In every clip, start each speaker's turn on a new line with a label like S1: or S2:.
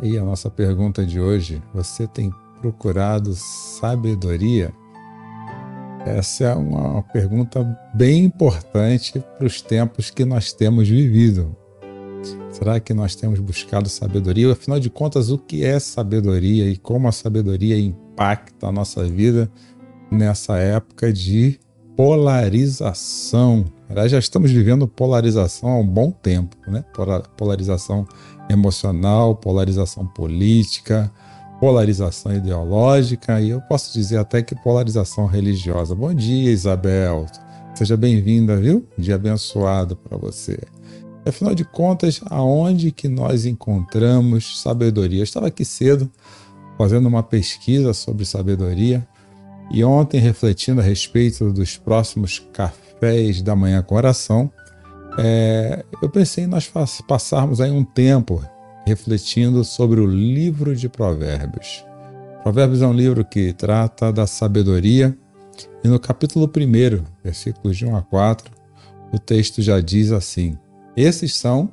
S1: Aí a nossa pergunta de hoje: você tem procurado sabedoria? Essa é uma pergunta bem importante para os tempos que nós temos vivido. Será que nós temos buscado sabedoria? Afinal de contas, o que é sabedoria e como a sabedoria impacta a nossa vida nessa época de polarização? Aliás, já estamos vivendo polarização há um bom tempo, né? Polarização emocional, polarização política, polarização ideológica e eu posso dizer até que polarização religiosa. Bom dia, Isabel. Seja bem-vinda, viu? Dia abençoado para você. Afinal de contas, aonde que nós encontramos sabedoria? Eu estava aqui cedo fazendo uma pesquisa sobre sabedoria e ontem refletindo a respeito dos próximos cafés da manhã com oração, é, eu pensei em nós passarmos aí um tempo refletindo sobre o livro de Provérbios. Provérbios é um livro que trata da sabedoria e no capítulo 1, versículos de 1 a 4, o texto já diz assim: Esses são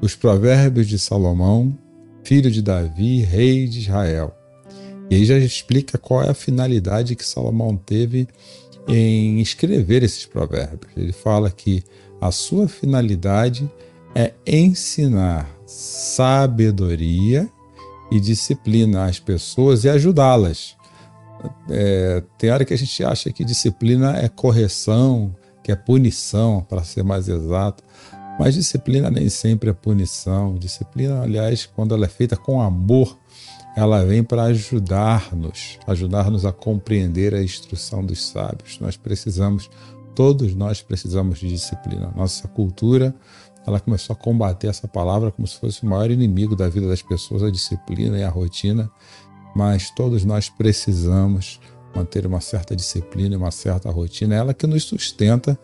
S1: os provérbios de Salomão, filho de Davi, rei de Israel. E aí já explica qual é a finalidade que Salomão teve em escrever esses provérbios. Ele fala que a sua finalidade é ensinar sabedoria e disciplina às pessoas e ajudá-las. É, tem hora que a gente acha que disciplina é correção, que é punição, para ser mais exato. Mas disciplina nem sempre é punição. Disciplina, aliás, quando ela é feita com amor, ela vem para ajudar-nos, ajudar-nos a compreender a instrução dos sábios. Nós precisamos Todos nós precisamos de disciplina. Nossa cultura, ela começou a combater essa palavra como se fosse o maior inimigo da vida das pessoas, a disciplina e a rotina. Mas todos nós precisamos manter uma certa disciplina e uma certa rotina, ela que nos sustenta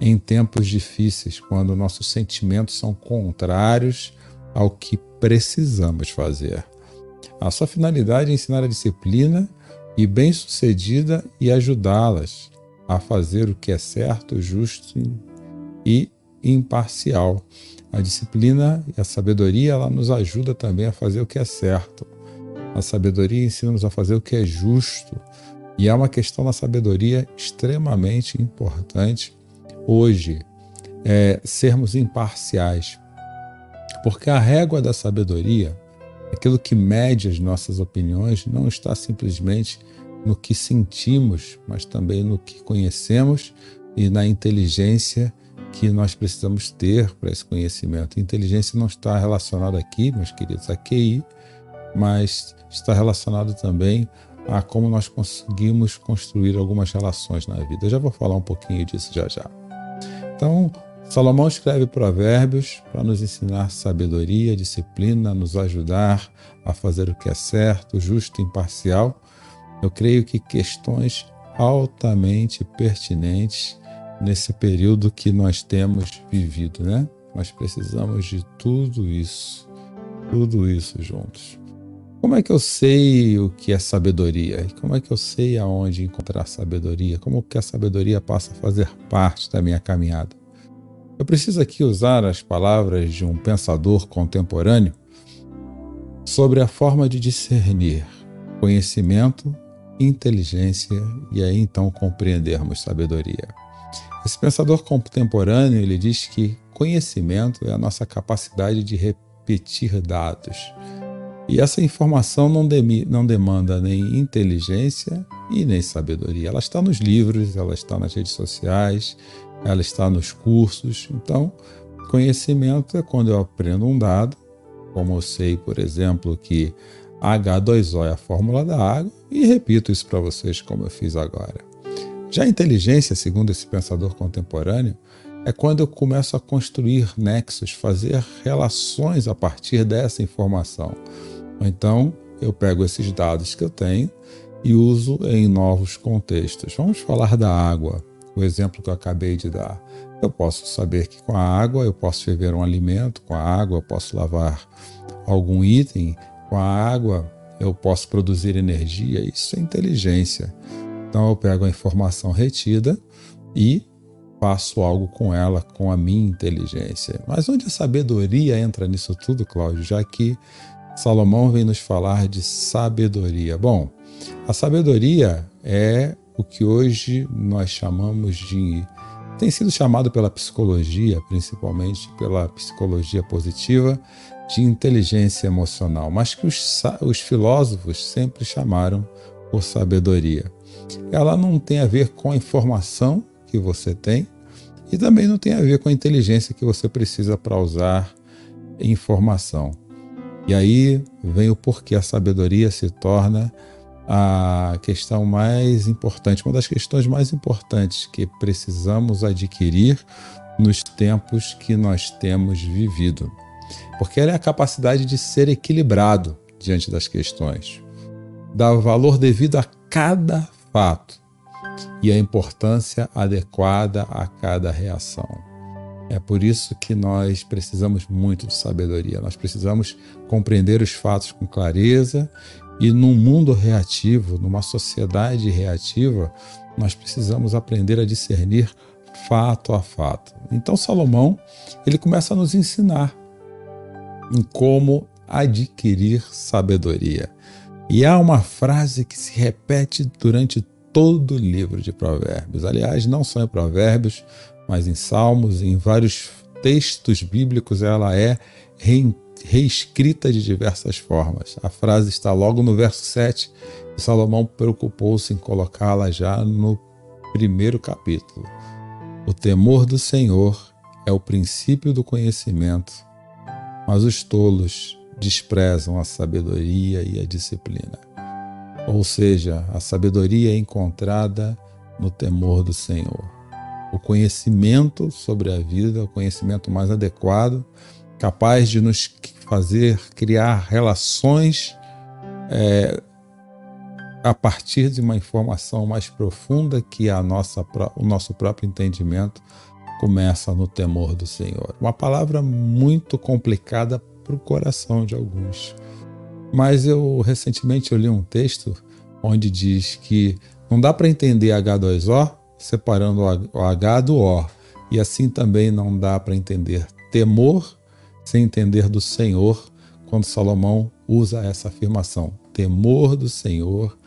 S1: em tempos difíceis, quando nossos sentimentos são contrários ao que precisamos fazer. A sua finalidade é ensinar a disciplina e bem-sucedida e ajudá-las a fazer o que é certo, justo e imparcial. A disciplina e a sabedoria ela nos ajuda também a fazer o que é certo. A sabedoria ensina-nos a fazer o que é justo. E é uma questão da sabedoria extremamente importante hoje, é sermos imparciais. Porque a régua da sabedoria, aquilo que mede as nossas opiniões, não está simplesmente no que sentimos, mas também no que conhecemos e na inteligência que nós precisamos ter para esse conhecimento. Inteligência não está relacionada aqui, meus queridos, a QI, mas está relacionado também a como nós conseguimos construir algumas relações na vida. Eu já vou falar um pouquinho disso já já. Então, Salomão escreve provérbios para nos ensinar sabedoria, disciplina, nos ajudar a fazer o que é certo, justo e imparcial eu creio que questões altamente pertinentes nesse período que nós temos vivido, né? Nós precisamos de tudo isso, tudo isso juntos. Como é que eu sei o que é sabedoria? Como é que eu sei aonde encontrar sabedoria? Como que a sabedoria passa a fazer parte da minha caminhada? Eu preciso aqui usar as palavras de um pensador contemporâneo sobre a forma de discernir conhecimento inteligência e aí então compreendermos sabedoria. Esse pensador contemporâneo ele diz que conhecimento é a nossa capacidade de repetir dados. E essa informação não, de, não demanda nem inteligência e nem sabedoria. Ela está nos livros, ela está nas redes sociais, ela está nos cursos. Então, conhecimento é quando eu aprendo um dado, como eu sei, por exemplo, que H2O é a fórmula da água e repito isso para vocês como eu fiz agora. Já a inteligência, segundo esse pensador contemporâneo, é quando eu começo a construir nexos, fazer relações a partir dessa informação. Então, eu pego esses dados que eu tenho e uso em novos contextos. Vamos falar da água, o exemplo que eu acabei de dar. Eu posso saber que com a água eu posso ferver um alimento, com a água eu posso lavar algum item, com a água eu posso produzir energia. Isso é inteligência. Então eu pego a informação retida e faço algo com ela, com a minha inteligência. Mas onde a sabedoria entra nisso tudo, Cláudio? Já que Salomão vem nos falar de sabedoria. Bom, a sabedoria é o que hoje nós chamamos de. tem sido chamado pela psicologia, principalmente pela psicologia positiva, de inteligência emocional, mas que os, os filósofos sempre chamaram por sabedoria. Ela não tem a ver com a informação que você tem e também não tem a ver com a inteligência que você precisa para usar informação. E aí vem o porquê a sabedoria se torna a questão mais importante, uma das questões mais importantes que precisamos adquirir nos tempos que nós temos vivido. Porque ela é a capacidade de ser equilibrado diante das questões, dar valor devido a cada fato e a importância adequada a cada reação. É por isso que nós precisamos muito de sabedoria. Nós precisamos compreender os fatos com clareza e num mundo reativo, numa sociedade reativa, nós precisamos aprender a discernir fato a fato. Então Salomão, ele começa a nos ensinar em como adquirir sabedoria. E há uma frase que se repete durante todo o livro de Provérbios. Aliás, não só em Provérbios, mas em Salmos, em vários textos bíblicos, ela é reescrita de diversas formas. A frase está logo no verso 7 e Salomão preocupou-se em colocá-la já no primeiro capítulo. O temor do Senhor é o princípio do conhecimento, mas os tolos desprezam a sabedoria e a disciplina. Ou seja, a sabedoria é encontrada no temor do Senhor. O conhecimento sobre a vida, o conhecimento mais adequado, capaz de nos fazer criar relações é, a partir de uma informação mais profunda que a nossa, o nosso próprio entendimento começa no temor do Senhor. Uma palavra muito complicada para o coração de alguns. Mas eu recentemente eu li um texto onde diz que não dá para entender H2O separando o H do O. E assim também não dá para entender temor sem entender do Senhor quando Salomão usa essa afirmação. Temor do Senhor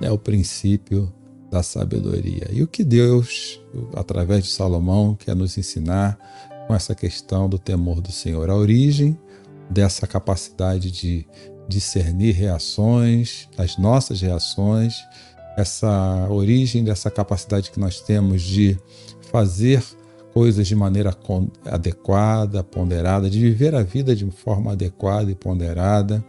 S1: é o princípio da sabedoria. E o que Deus, através de Salomão, quer nos ensinar com essa questão do temor do Senhor? A origem dessa capacidade de discernir reações, as nossas reações, essa origem dessa capacidade que nós temos de fazer coisas de maneira adequada, ponderada, de viver a vida de forma adequada e ponderada.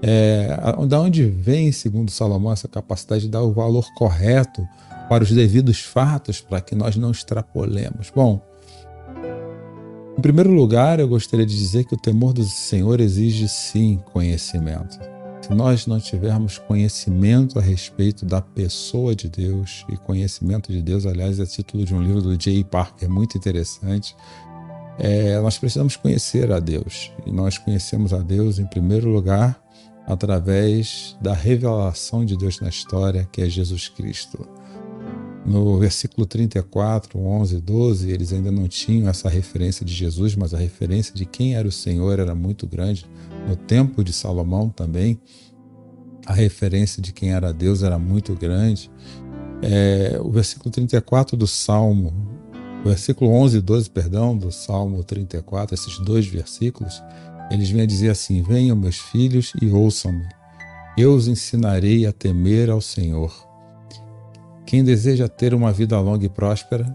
S1: É, da onde vem, segundo Salomão, essa capacidade de dar o valor correto para os devidos fatos, para que nós não extrapolemos? Bom, em primeiro lugar, eu gostaria de dizer que o temor do Senhor exige sim conhecimento. Nós não tivermos conhecimento a respeito da pessoa de Deus, e conhecimento de Deus, aliás, é título de um livro do J. Parker muito interessante, é, nós precisamos conhecer a Deus. E nós conhecemos a Deus, em primeiro lugar, através da revelação de Deus na história, que é Jesus Cristo. No versículo 34, 11 e 12, eles ainda não tinham essa referência de Jesus, mas a referência de quem era o Senhor era muito grande. No tempo de Salomão também, a referência de quem era Deus era muito grande. É, o versículo 34 do Salmo, o versículo 11 e 12, perdão, do Salmo 34, esses dois versículos, eles vêm a dizer assim: Venham, meus filhos, e ouçam-me. Eu os ensinarei a temer ao Senhor. Quem deseja ter uma vida longa e próspera,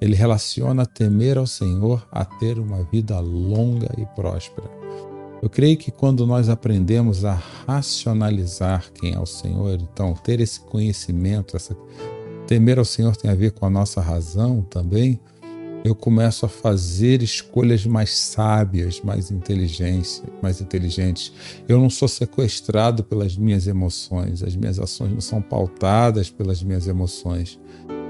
S1: ele relaciona temer ao Senhor a ter uma vida longa e próspera. Eu creio que quando nós aprendemos a racionalizar quem é o Senhor, então ter esse conhecimento, essa temer ao Senhor tem a ver com a nossa razão também, eu começo a fazer escolhas mais sábias, mais inteligentes, mais inteligentes. Eu não sou sequestrado pelas minhas emoções, as minhas ações não são pautadas pelas minhas emoções,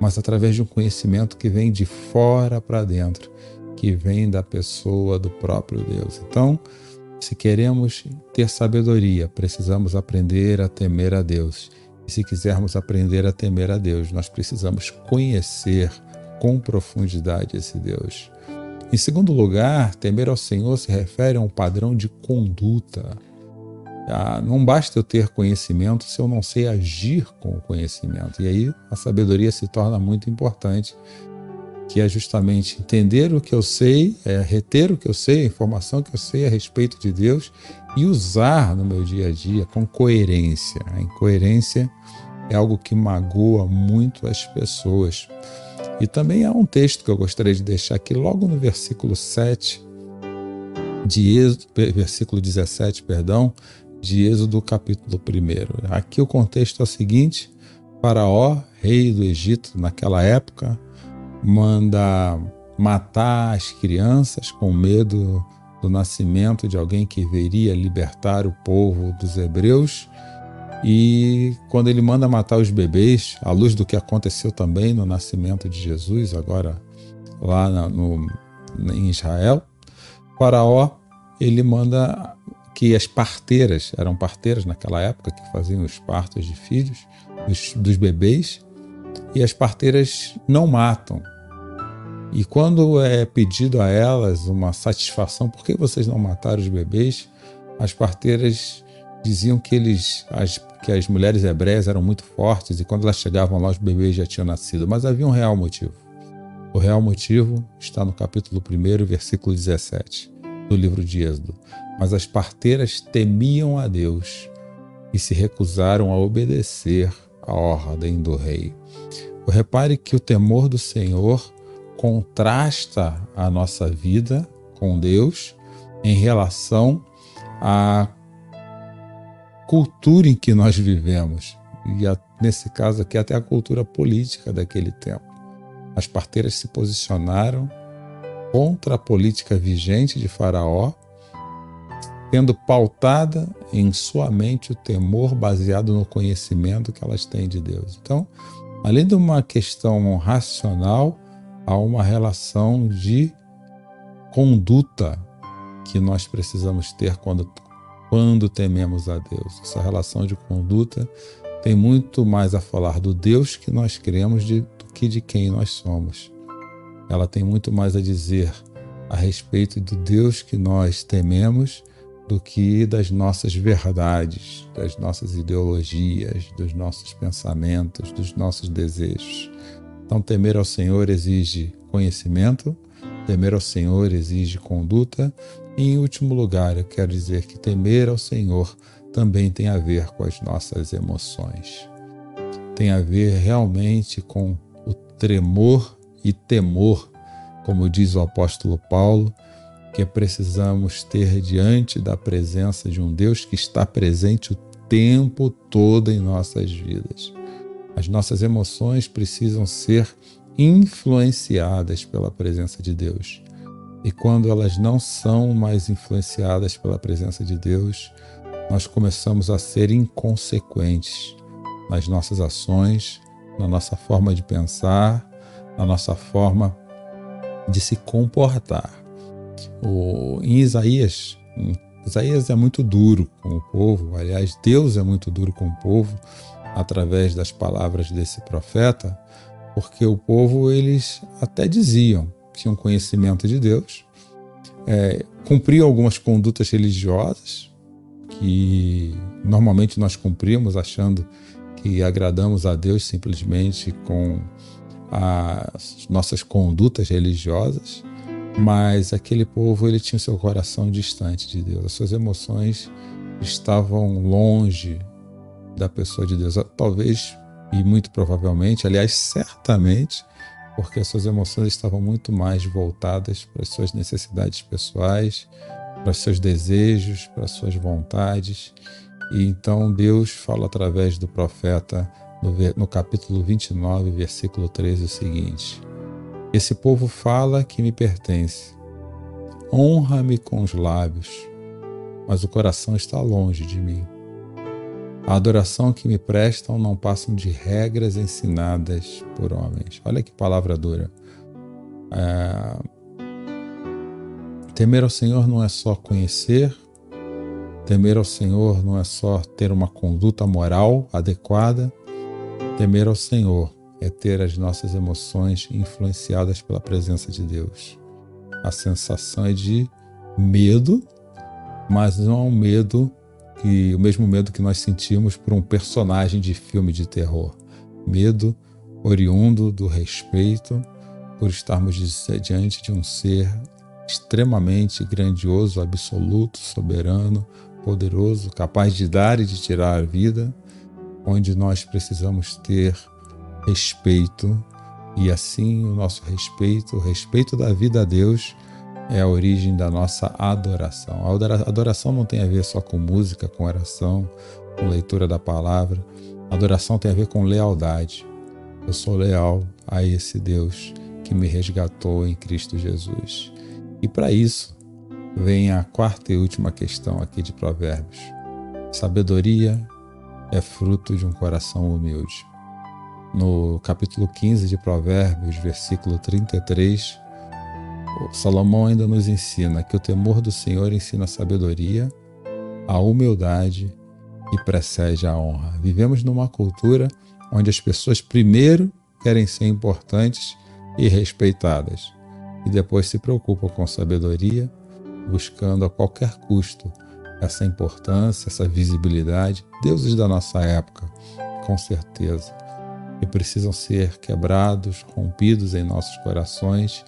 S1: mas através de um conhecimento que vem de fora para dentro, que vem da pessoa do próprio Deus. Então, se queremos ter sabedoria, precisamos aprender a temer a Deus. E se quisermos aprender a temer a Deus, nós precisamos conhecer com profundidade esse Deus. Em segundo lugar, temer ao Senhor se refere a um padrão de conduta. Ah, não basta eu ter conhecimento se eu não sei agir com o conhecimento. E aí a sabedoria se torna muito importante que é justamente entender o que eu sei, é reter o que eu sei, a informação que eu sei a respeito de Deus e usar no meu dia a dia com coerência. A incoerência é algo que magoa muito as pessoas. E também há um texto que eu gostaria de deixar aqui, logo no versículo 7 de Êxodo, versículo 17, perdão, de Êxodo capítulo 1. Aqui o contexto é o seguinte: Faraó, rei do Egito naquela época, manda matar as crianças com medo do nascimento de alguém que viria libertar o povo dos hebreus. E quando ele manda matar os bebês, à luz do que aconteceu também no nascimento de Jesus, agora lá no, em Israel, Faraó ele manda que as parteiras, eram parteiras naquela época que faziam os partos de filhos, dos, dos bebês, e as parteiras não matam, e quando é pedido a elas uma satisfação, por que vocês não mataram os bebês? As parteiras diziam que eles, as, que as mulheres hebreias eram muito fortes e quando elas chegavam lá os bebês já tinham nascido. Mas havia um real motivo. O real motivo está no capítulo 1, versículo 17 do livro de Êxodo. Mas as parteiras temiam a Deus e se recusaram a obedecer à ordem do rei. Repare que o temor do Senhor contrasta a nossa vida com Deus em relação à cultura em que nós vivemos. E a, nesse caso aqui, até a cultura política daquele tempo. As parteiras se posicionaram contra a política vigente de Faraó, tendo pautada em sua mente o temor baseado no conhecimento que elas têm de Deus. Então, além de uma questão racional, há uma relação de conduta que nós precisamos ter quando, quando tememos a Deus. Essa relação de conduta tem muito mais a falar do Deus que nós cremos de, do que de quem nós somos. Ela tem muito mais a dizer a respeito do Deus que nós tememos do que das nossas verdades, das nossas ideologias, dos nossos pensamentos, dos nossos desejos. Então, temer ao Senhor exige conhecimento, temer ao Senhor exige conduta, e, em último lugar, eu quero dizer que temer ao Senhor também tem a ver com as nossas emoções. Tem a ver realmente com o tremor e temor, como diz o apóstolo Paulo, que precisamos ter diante da presença de um Deus que está presente o tempo todo em nossas vidas. As nossas emoções precisam ser influenciadas pela presença de Deus. E quando elas não são mais influenciadas pela presença de Deus, nós começamos a ser inconsequentes nas nossas ações, na nossa forma de pensar, na nossa forma de se comportar. O, em Isaías, Isaías é muito duro com o povo, aliás, Deus é muito duro com o povo, através das palavras desse profeta, porque o povo eles até diziam tinham conhecimento de Deus, é, cumpriam algumas condutas religiosas que normalmente nós cumprimos achando que agradamos a Deus simplesmente com as nossas condutas religiosas, mas aquele povo ele tinha seu coração distante de Deus, as suas emoções estavam longe da pessoa de Deus. Talvez e muito provavelmente, aliás, certamente, porque as suas emoções estavam muito mais voltadas para as suas necessidades pessoais, para seus desejos, para suas vontades. E então Deus fala através do profeta no, no capítulo 29, versículo 13, o seguinte: Esse povo fala que me pertence, honra-me com os lábios, mas o coração está longe de mim. A adoração que me prestam não passam de regras ensinadas por homens. Olha que palavra dura. É... Temer ao Senhor não é só conhecer, temer ao Senhor não é só ter uma conduta moral adequada, temer ao Senhor é ter as nossas emoções influenciadas pela presença de Deus. A sensação é de medo, mas não é um medo que o mesmo medo que nós sentimos por um personagem de filme de terror. Medo oriundo do respeito por estarmos diante de um ser extremamente grandioso, absoluto, soberano, poderoso, capaz de dar e de tirar a vida, onde nós precisamos ter respeito e assim o nosso respeito, o respeito da vida a Deus, é a origem da nossa adoração. A adoração não tem a ver só com música, com oração, com leitura da palavra. A adoração tem a ver com lealdade. Eu sou leal a esse Deus que me resgatou em Cristo Jesus. E para isso, vem a quarta e última questão aqui de Provérbios. Sabedoria é fruto de um coração humilde. No capítulo 15 de Provérbios, versículo 33, Salomão ainda nos ensina que o temor do Senhor ensina a sabedoria, a humildade e precede a honra. Vivemos numa cultura onde as pessoas primeiro querem ser importantes e respeitadas e depois se preocupam com sabedoria, buscando a qualquer custo essa importância, essa visibilidade. Deuses da nossa época, com certeza, e precisam ser quebrados, rompidos em nossos corações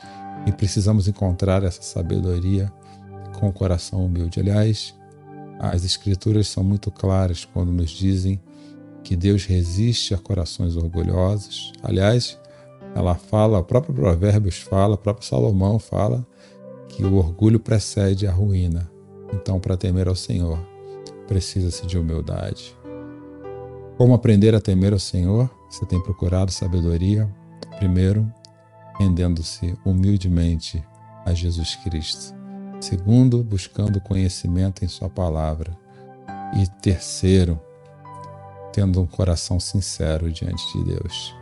S1: e precisamos encontrar essa sabedoria com o coração humilde. Aliás, as Escrituras são muito claras quando nos dizem que Deus resiste a corações orgulhosos. Aliás, ela fala, o próprio Provérbios fala, o próprio Salomão fala que o orgulho precede a ruína. Então, para temer ao Senhor, precisa-se de humildade. Como aprender a temer ao Senhor? Você tem procurado sabedoria? Primeiro, rendendo-se humildemente a Jesus Cristo. Segundo, buscando conhecimento em Sua palavra. E terceiro, tendo um coração sincero diante de Deus.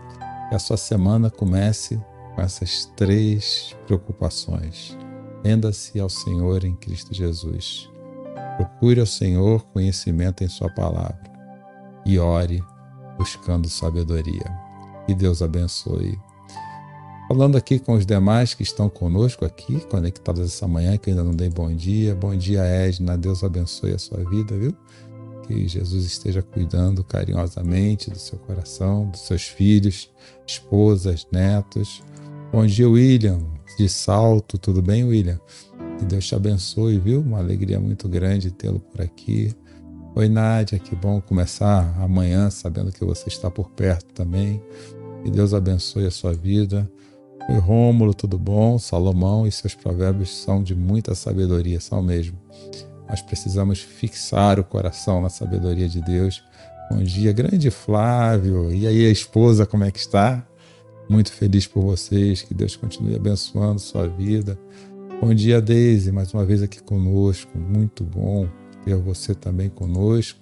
S1: Que a sua semana comece com essas três preocupações. Renda-se ao Senhor em Cristo Jesus. Procure ao Senhor conhecimento em Sua palavra. E ore buscando sabedoria. Que Deus abençoe Falando aqui com os demais que estão conosco aqui, conectados essa manhã, que ainda não dei bom dia. Bom dia, Edna. Deus abençoe a sua vida, viu? Que Jesus esteja cuidando carinhosamente do seu coração, dos seus filhos, esposas, netos. Bom dia, William. De salto, tudo bem, William? Que Deus te abençoe, viu? Uma alegria muito grande tê-lo por aqui. Oi, Nádia, que bom começar amanhã sabendo que você está por perto também. Que Deus abençoe a sua vida. Oi, Rômulo, tudo bom? Salomão e seus provérbios são de muita sabedoria, são mesmo. Nós precisamos fixar o coração na sabedoria de Deus. Bom dia, grande Flávio. E aí, a esposa, como é que está? Muito feliz por vocês, que Deus continue abençoando sua vida. Bom dia, Deise, mais uma vez aqui conosco. Muito bom ter você também conosco.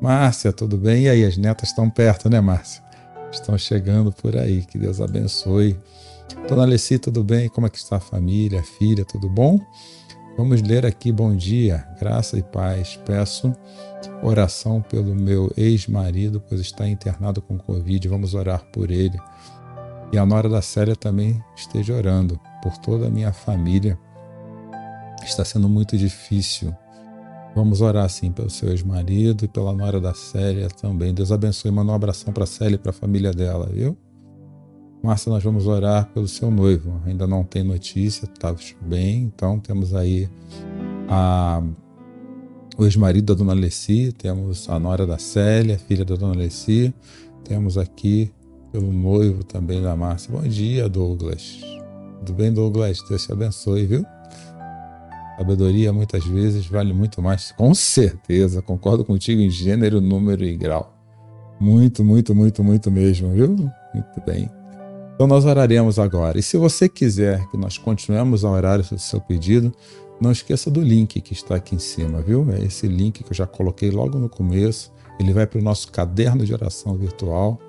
S1: Márcia, tudo bem? E aí, as netas estão perto, né, Márcia? Estão chegando por aí. Que Deus abençoe Dona Alessi, tudo bem? Como é que está a família, a filha, tudo bom? Vamos ler aqui, bom dia, graça e paz. Peço oração pelo meu ex-marido, pois está internado com Covid. Vamos orar por ele. E a Nora da Célia também esteja orando por toda a minha família. Está sendo muito difícil. Vamos orar sim pelo seu ex-marido e pela Nora da Célia também. Deus abençoe. Manda um abração para a Célia e para a família dela, viu? Márcia, nós vamos orar pelo seu noivo. Ainda não tem notícia, está bem. Então temos aí a, o ex-marido da dona Alessi, temos a nora da Célia, filha da dona Alessi. Temos aqui pelo noivo também da Márcia. Bom dia, Douglas. Tudo bem, Douglas? Deus te abençoe, viu? Sabedoria muitas vezes vale muito mais, com certeza, concordo contigo em gênero, número e grau. Muito, muito, muito, muito mesmo, viu? Muito bem. Então nós oraremos agora. E se você quiser que nós continuemos a orar o seu pedido, não esqueça do link que está aqui em cima, viu? É esse link que eu já coloquei logo no começo. Ele vai para o nosso caderno de oração virtual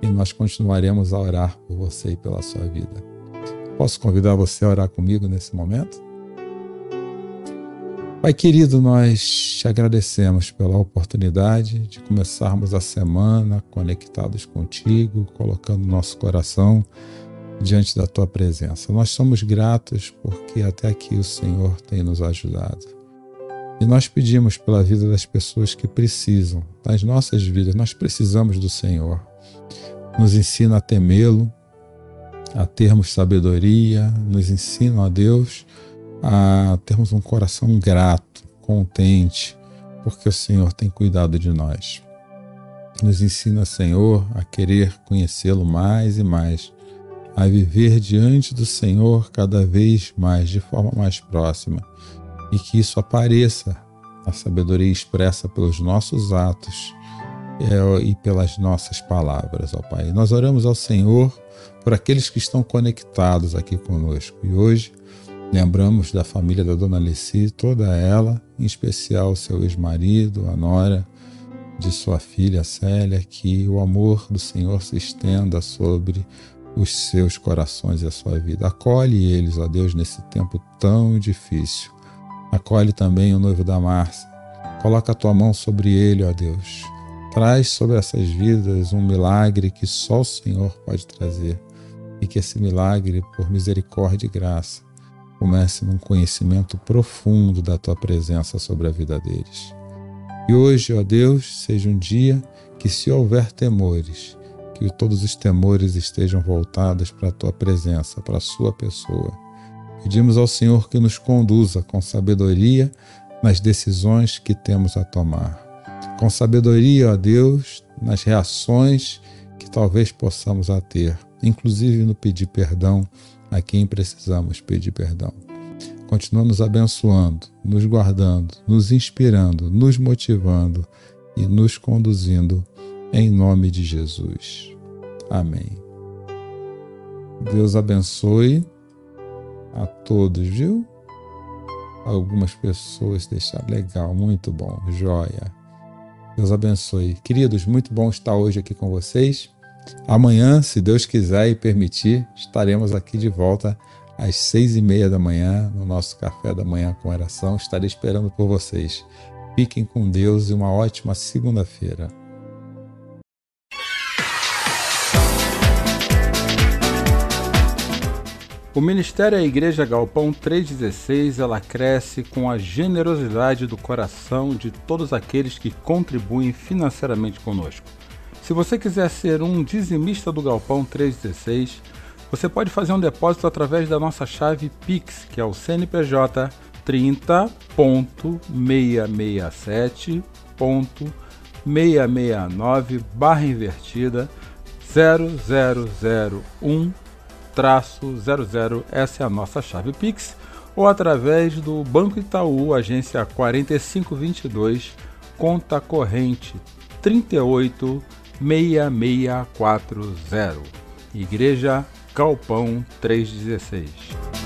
S1: e nós continuaremos a orar por você e pela sua vida. Posso convidar você a orar comigo nesse momento? Pai querido, nós te agradecemos pela oportunidade de começarmos a semana conectados contigo, colocando nosso coração diante da tua presença. Nós somos gratos porque até aqui o Senhor tem nos ajudado. E nós pedimos pela vida das pessoas que precisam, das nossas vidas, nós precisamos do Senhor. Nos ensina a temê-lo, a termos sabedoria, nos ensina a Deus a termos um coração grato, contente, porque o Senhor tem cuidado de nós. Nos ensina, Senhor, a querer conhecê-lo mais e mais, a viver diante do Senhor cada vez mais, de forma mais próxima, e que isso apareça a sabedoria expressa pelos nossos atos é, e pelas nossas palavras, ó Pai. Nós oramos ao Senhor por aqueles que estão conectados aqui conosco e hoje Lembramos da família da Dona Alessi, toda ela, em especial seu ex-marido, a nora de sua filha Célia, que o amor do Senhor se estenda sobre os seus corações e a sua vida. Acolhe eles, ó Deus, nesse tempo tão difícil. Acolhe também o noivo da Márcia. Coloca a tua mão sobre ele, ó Deus. Traz sobre essas vidas um milagre que só o Senhor pode trazer. E que esse milagre, por misericórdia e graça, comece num conhecimento profundo da tua presença sobre a vida deles. E hoje, ó Deus, seja um dia que, se houver temores, que todos os temores estejam voltados para a tua presença, para a sua pessoa. Pedimos ao Senhor que nos conduza com sabedoria nas decisões que temos a tomar. Com sabedoria, ó Deus, nas reações que talvez possamos a ter, inclusive no pedir perdão a quem precisamos pedir perdão. Continua nos abençoando, nos guardando, nos inspirando, nos motivando e nos conduzindo em nome de Jesus. Amém. Deus abençoe a todos, viu? Algumas pessoas deixaram legal, muito bom, joia. Deus abençoe. Queridos, muito bom estar hoje aqui com vocês. Amanhã, se Deus quiser e permitir, estaremos aqui de volta às seis e meia da manhã no nosso café da manhã com oração. Estarei esperando por vocês. Fiquem com Deus e uma ótima segunda-feira.
S2: O Ministério A Igreja Galpão 316 ela cresce com a generosidade do coração de todos aqueles que contribuem financeiramente conosco. Se você quiser ser um dizimista do Galpão 316, você pode fazer um depósito através da nossa chave Pix, que é o CNPJ 30.667.669 barra invertida 0001 traço 00, essa é a nossa chave Pix, ou através do Banco Itaú, agência 4522, conta corrente 38 6640. Igreja Galpão 316.